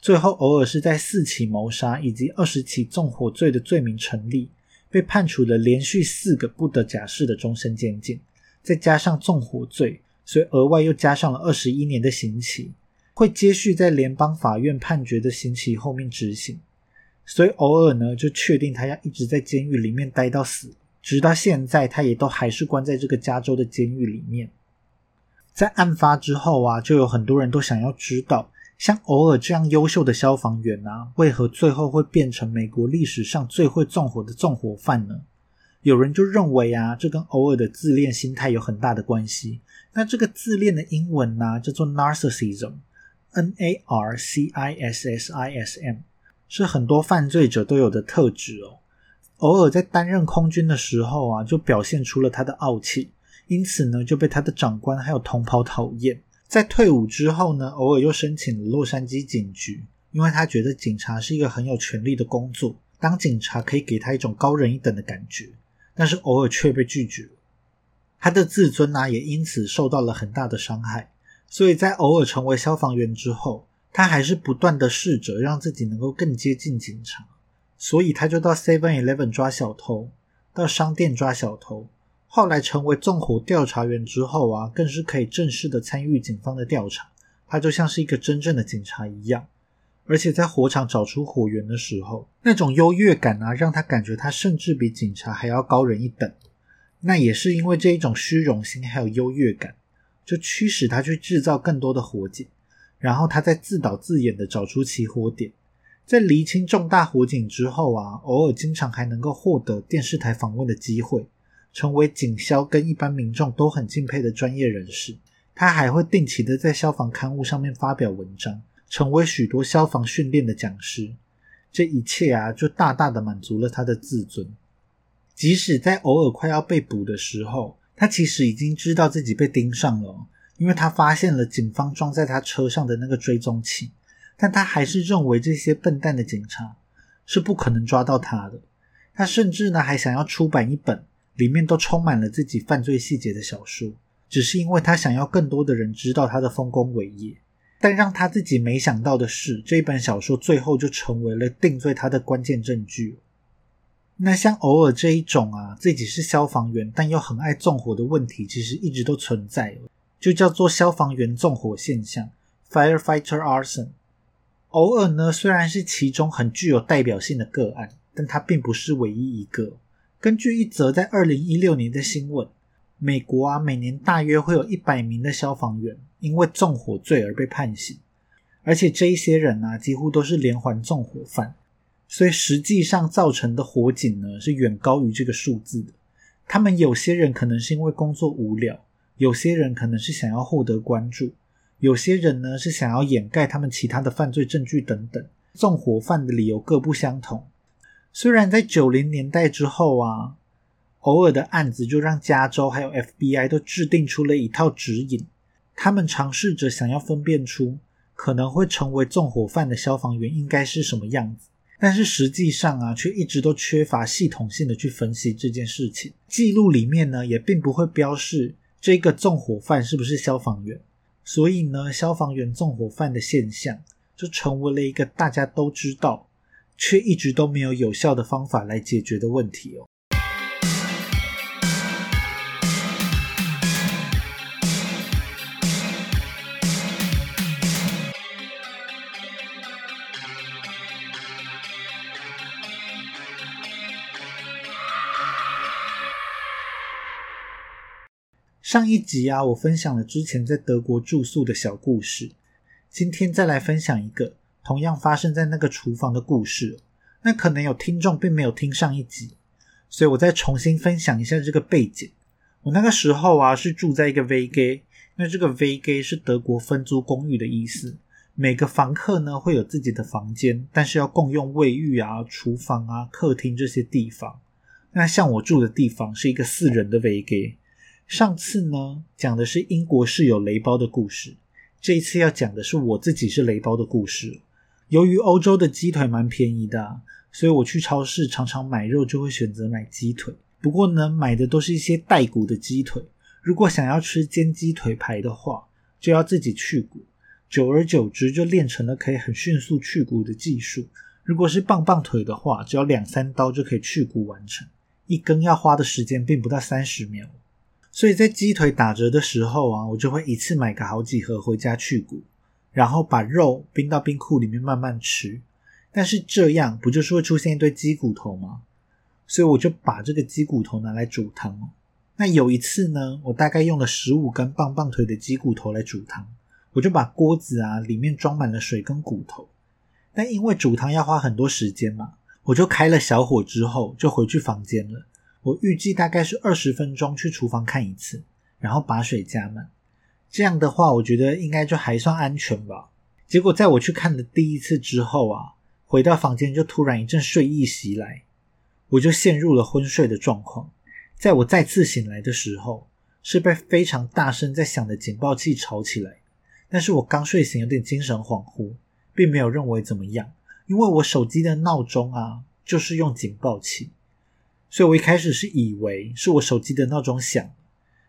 最后，偶尔是在四起谋杀以及二十起纵火罪的罪名成立，被判处了连续四个不得假释的终身监禁，再加上纵火罪，所以额外又加上了二十一年的刑期。会接续在联邦法院判决的刑期后面执行，所以偶尔呢就确定他要一直在监狱里面待到死，直到现在他也都还是关在这个加州的监狱里面。在案发之后啊，就有很多人都想要知道，像偶尔这样优秀的消防员啊，为何最后会变成美国历史上最会纵火的纵火犯呢？有人就认为啊，这跟偶尔的自恋心态有很大的关系。那这个自恋的英文呢，叫做 narcissism。N A R C I S S I S M 是很多犯罪者都有的特质哦。偶尔在担任空军的时候啊，就表现出了他的傲气，因此呢就被他的长官还有同袍讨厌。在退伍之后呢，偶尔又申请了洛杉矶警局，因为他觉得警察是一个很有权力的工作，当警察可以给他一种高人一等的感觉。但是偶尔却被拒绝，他的自尊呢也因此受到了很大的伤害。所以在偶尔成为消防员之后，他还是不断的试着让自己能够更接近警察。所以他就到 Seven Eleven 抓小偷，到商店抓小偷。后来成为纵火调查员之后啊，更是可以正式的参与警方的调查。他就像是一个真正的警察一样，而且在火场找出火源的时候，那种优越感啊，让他感觉他甚至比警察还要高人一等。那也是因为这一种虚荣心还有优越感。就驱使他去制造更多的火警，然后他再自导自演的找出起火点，在厘清重大火警之后啊，偶尔经常还能够获得电视台访问的机会，成为警消跟一般民众都很敬佩的专业人士。他还会定期的在消防刊物上面发表文章，成为许多消防训练的讲师。这一切啊，就大大的满足了他的自尊。即使在偶尔快要被捕的时候。他其实已经知道自己被盯上了，因为他发现了警方装在他车上的那个追踪器，但他还是认为这些笨蛋的警察是不可能抓到他的。他甚至呢还想要出版一本里面都充满了自己犯罪细节的小说，只是因为他想要更多的人知道他的丰功伟业。但让他自己没想到的是，这一本小说最后就成为了定罪他的关键证据。那像偶尔这一种啊，自己是消防员但又很爱纵火的问题，其实一直都存在，就叫做消防员纵火现象 （firefighter arson）。偶尔呢，虽然是其中很具有代表性的个案，但它并不是唯一一个。根据一则在二零一六年的新闻，美国啊，每年大约会有一百名的消防员因为纵火罪而被判刑，而且这一些人啊，几乎都是连环纵火犯，所以实际上造成的火警呢，是远高于这个数字的。他们有些人可能是因为工作无聊，有些人可能是想要获得关注，有些人呢是想要掩盖他们其他的犯罪证据等等。纵火犯的理由各不相同。虽然在九零年代之后啊，偶尔的案子就让加州还有 FBI 都制定出了一套指引，他们尝试着想要分辨出可能会成为纵火犯的消防员应该是什么样子，但是实际上啊，却一直都缺乏系统性的去分析这件事情。记录里面呢，也并不会标示这个纵火犯是不是消防员，所以呢，消防员纵火犯的现象就成为了一个大家都知道。却一直都没有有效的方法来解决的问题哦。上一集啊，我分享了之前在德国住宿的小故事，今天再来分享一个。同样发生在那个厨房的故事，那可能有听众并没有听上一集，所以我再重新分享一下这个背景。我那个时候啊是住在一个 V G，那这个 V G 是德国分租公寓的意思，每个房客呢会有自己的房间，但是要共用卫浴啊、厨房啊、客厅这些地方。那像我住的地方是一个四人的 V G。上次呢讲的是英国室友雷包的故事，这一次要讲的是我自己是雷包的故事。由于欧洲的鸡腿蛮便宜的，所以我去超市常常买肉就会选择买鸡腿。不过呢，买的都是一些带骨的鸡腿。如果想要吃煎鸡腿排的话，就要自己去骨。久而久之，就练成了可以很迅速去骨的技术。如果是棒棒腿的话，只要两三刀就可以去骨完成，一根要花的时间并不到三十秒。所以在鸡腿打折的时候啊，我就会一次买个好几盒回家去骨。然后把肉冰到冰库里面慢慢吃，但是这样不就是会出现一堆鸡骨头吗？所以我就把这个鸡骨头拿来煮汤。那有一次呢，我大概用了十五根棒棒腿的鸡骨头来煮汤，我就把锅子啊里面装满了水跟骨头。但因为煮汤要花很多时间嘛，我就开了小火之后就回去房间了。我预计大概是二十分钟去厨房看一次，然后把水加满。这样的话，我觉得应该就还算安全吧。结果在我去看的第一次之后啊，回到房间就突然一阵睡意袭来，我就陷入了昏睡的状况。在我再次醒来的时候，是被非常大声在响的警报器吵起来。但是我刚睡醒，有点精神恍惚，并没有认为怎么样，因为我手机的闹钟啊就是用警报器，所以我一开始是以为是我手机的闹钟响。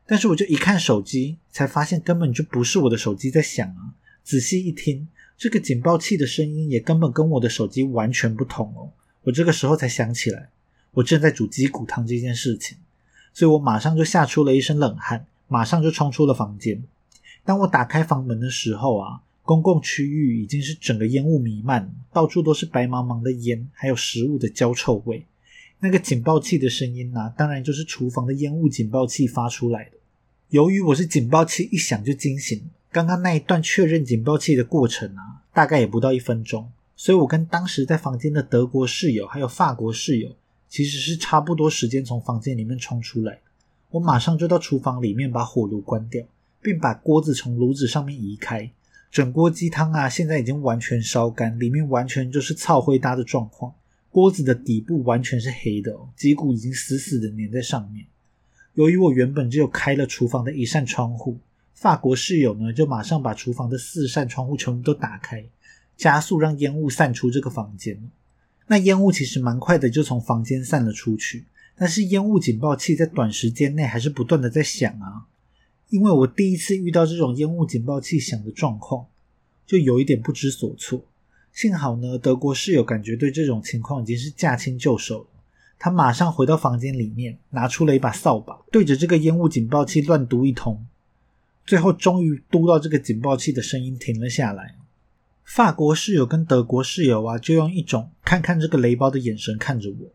但是我就一看手机，才发现根本就不是我的手机在响啊！仔细一听，这个警报器的声音也根本跟我的手机完全不同哦。我这个时候才想起来，我正在煮鸡骨汤这件事情，所以我马上就吓出了一身冷汗，马上就冲出了房间。当我打开房门的时候啊，公共区域已经是整个烟雾弥漫，到处都是白茫茫的烟，还有食物的焦臭味。那个警报器的声音呢，当然就是厨房的烟雾警报器发出来的。由于我是警报器一响就惊醒，刚刚那一段确认警报器的过程啊，大概也不到一分钟，所以我跟当时在房间的德国室友还有法国室友，其实是差不多时间从房间里面冲出来。我马上就到厨房里面把火炉关掉，并把锅子从炉子上面移开。整锅鸡汤啊，现在已经完全烧干，里面完全就是草灰搭的状况。锅子的底部完全是黑的，脊骨已经死死的粘在上面。由于我原本只有开了厨房的一扇窗户，法国室友呢就马上把厨房的四扇窗户全部都打开，加速让烟雾散出这个房间。那烟雾其实蛮快的就从房间散了出去，但是烟雾警报器在短时间内还是不断的在响啊。因为我第一次遇到这种烟雾警报器响的状况，就有一点不知所措。幸好呢，德国室友感觉对这种情况已经是驾轻就熟了。他马上回到房间里面，拿出了一把扫把，对着这个烟雾警报器乱嘟一通。最后，终于嘟到这个警报器的声音停了下来。法国室友跟德国室友啊，就用一种看看这个雷包的眼神看着我。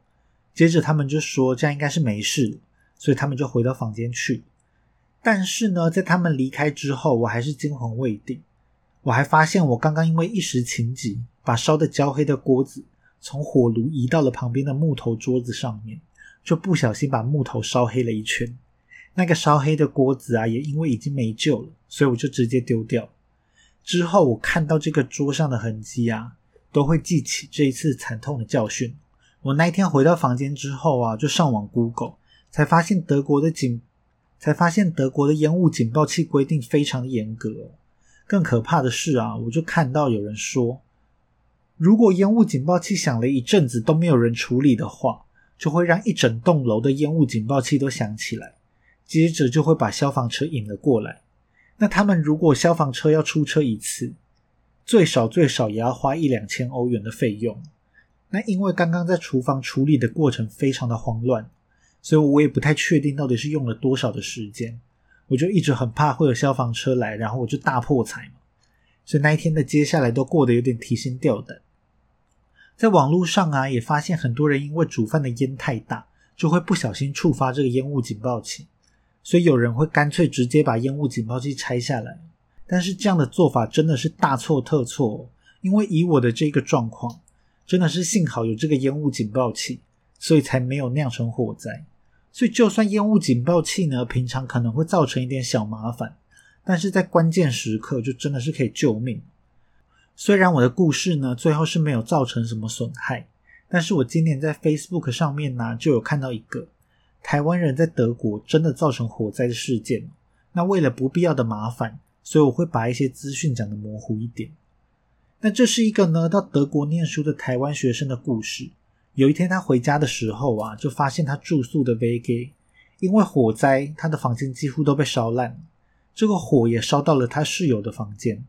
接着，他们就说这样应该是没事，所以他们就回到房间去。但是呢，在他们离开之后，我还是惊魂未定。我还发现，我刚刚因为一时情急，把烧得焦黑的锅子从火炉移到了旁边的木头桌子上面，就不小心把木头烧黑了一圈。那个烧黑的锅子啊，也因为已经没救了，所以我就直接丢掉。之后我看到这个桌上的痕迹啊，都会记起这一次惨痛的教训。我那一天回到房间之后啊，就上网 Google，才发现德国的警，才发现德国的烟雾警报器规定非常严格。更可怕的是啊，我就看到有人说，如果烟雾警报器响了一阵子都没有人处理的话，就会让一整栋楼的烟雾警报器都响起来。接着就会把消防车引了过来。那他们如果消防车要出车一次，最少最少也要花一两千欧元的费用。那因为刚刚在厨房处理的过程非常的慌乱，所以我也不太确定到底是用了多少的时间。我就一直很怕会有消防车来，然后我就大破财嘛。所以那一天的接下来都过得有点提心吊胆。在网络上啊，也发现很多人因为煮饭的烟太大，就会不小心触发这个烟雾警报器。所以有人会干脆直接把烟雾警报器拆下来，但是这样的做法真的是大错特错。因为以我的这个状况，真的是幸好有这个烟雾警报器，所以才没有酿成火灾。所以就算烟雾警报器呢，平常可能会造成一点小麻烦，但是在关键时刻就真的是可以救命。虽然我的故事呢最后是没有造成什么损害，但是我今年在 Facebook 上面呢就有看到一个。台湾人在德国真的造成火灾的事件，那为了不必要的麻烦，所以我会把一些资讯讲的模糊一点。那这是一个呢到德国念书的台湾学生的故事。有一天他回家的时候啊，就发现他住宿的 VG 因为火灾，他的房间几乎都被烧烂了，这个火也烧到了他室友的房间。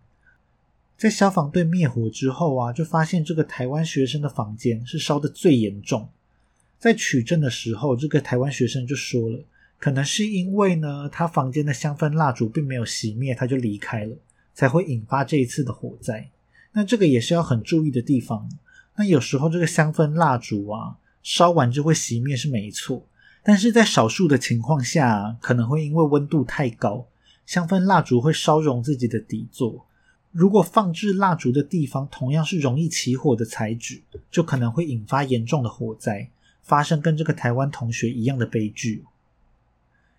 在消防队灭火之后啊，就发现这个台湾学生的房间是烧的最严重。在取证的时候，这个台湾学生就说了，可能是因为呢，他房间的香氛蜡烛并没有熄灭，他就离开了，才会引发这一次的火灾。那这个也是要很注意的地方。那有时候这个香氛蜡烛啊，烧完就会熄灭是没错，但是在少数的情况下，可能会因为温度太高，香氛蜡烛会烧融自己的底座。如果放置蜡烛的地方同样是容易起火的材质，就可能会引发严重的火灾。发生跟这个台湾同学一样的悲剧，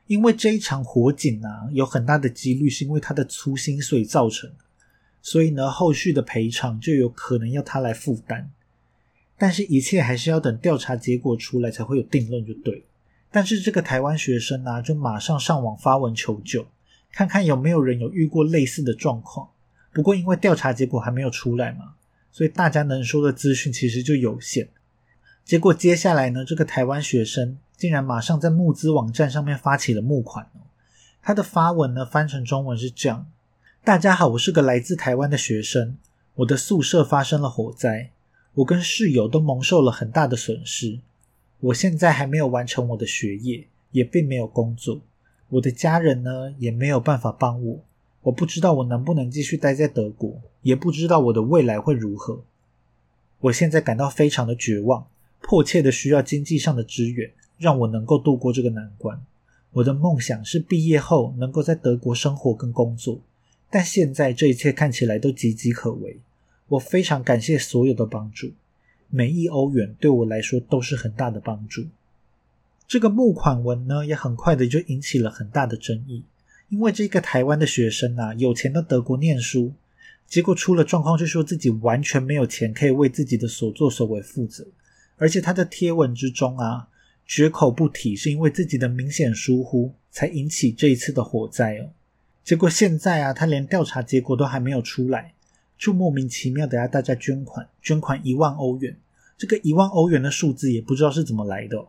因为这一场火警啊，有很大的几率是因为他的粗心所以造成的，所以呢，后续的赔偿就有可能要他来负担。但是，一切还是要等调查结果出来才会有定论，就对。但是，这个台湾学生啊，就马上上网发文求救，看看有没有人有遇过类似的状况。不过，因为调查结果还没有出来嘛，所以大家能说的资讯其实就有限。结果接下来呢，这个台湾学生竟然马上在募资网站上面发起了募款哦。他的发文呢翻成中文是这样：大家好，我是个来自台湾的学生，我的宿舍发生了火灾，我跟室友都蒙受了很大的损失。我现在还没有完成我的学业，也并没有工作，我的家人呢也没有办法帮我。我不知道我能不能继续待在德国，也不知道我的未来会如何。我现在感到非常的绝望。迫切的需要经济上的支援，让我能够度过这个难关。我的梦想是毕业后能够在德国生活跟工作，但现在这一切看起来都岌岌可危。我非常感谢所有的帮助，每一欧元对我来说都是很大的帮助。这个募款文呢，也很快的就引起了很大的争议，因为这个台湾的学生啊，有钱到德国念书，结果出了状况，就说自己完全没有钱可以为自己的所作所为负责。而且他的贴文之中啊，绝口不提是因为自己的明显疏忽才引起这一次的火灾哦。结果现在啊，他连调查结果都还没有出来，就莫名其妙的要大家捐款，捐款一万欧元。这个一万欧元的数字也不知道是怎么来的，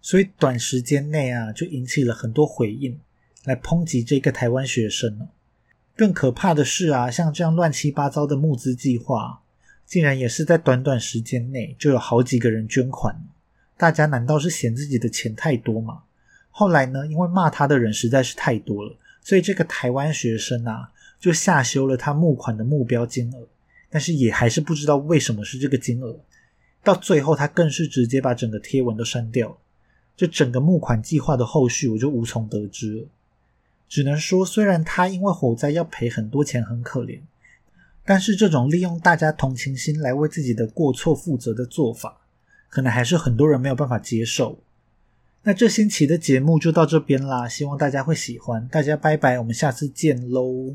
所以短时间内啊，就引起了很多回应，来抨击这个台湾学生哦。更可怕的是啊，像这样乱七八糟的募资计划。竟然也是在短短时间内就有好几个人捐款，大家难道是嫌自己的钱太多吗？后来呢，因为骂他的人实在是太多了，所以这个台湾学生啊就下修了他募款的目标金额，但是也还是不知道为什么是这个金额。到最后，他更是直接把整个贴文都删掉了，就整个募款计划的后续我就无从得知了。只能说，虽然他因为火灾要赔很多钱，很可怜，但是这种利用大家同情心来为自己的过错负责的做法，可能还是很多人没有办法接受。那这星期的节目就到这边啦，希望大家会喜欢。大家拜拜，我们下次见喽。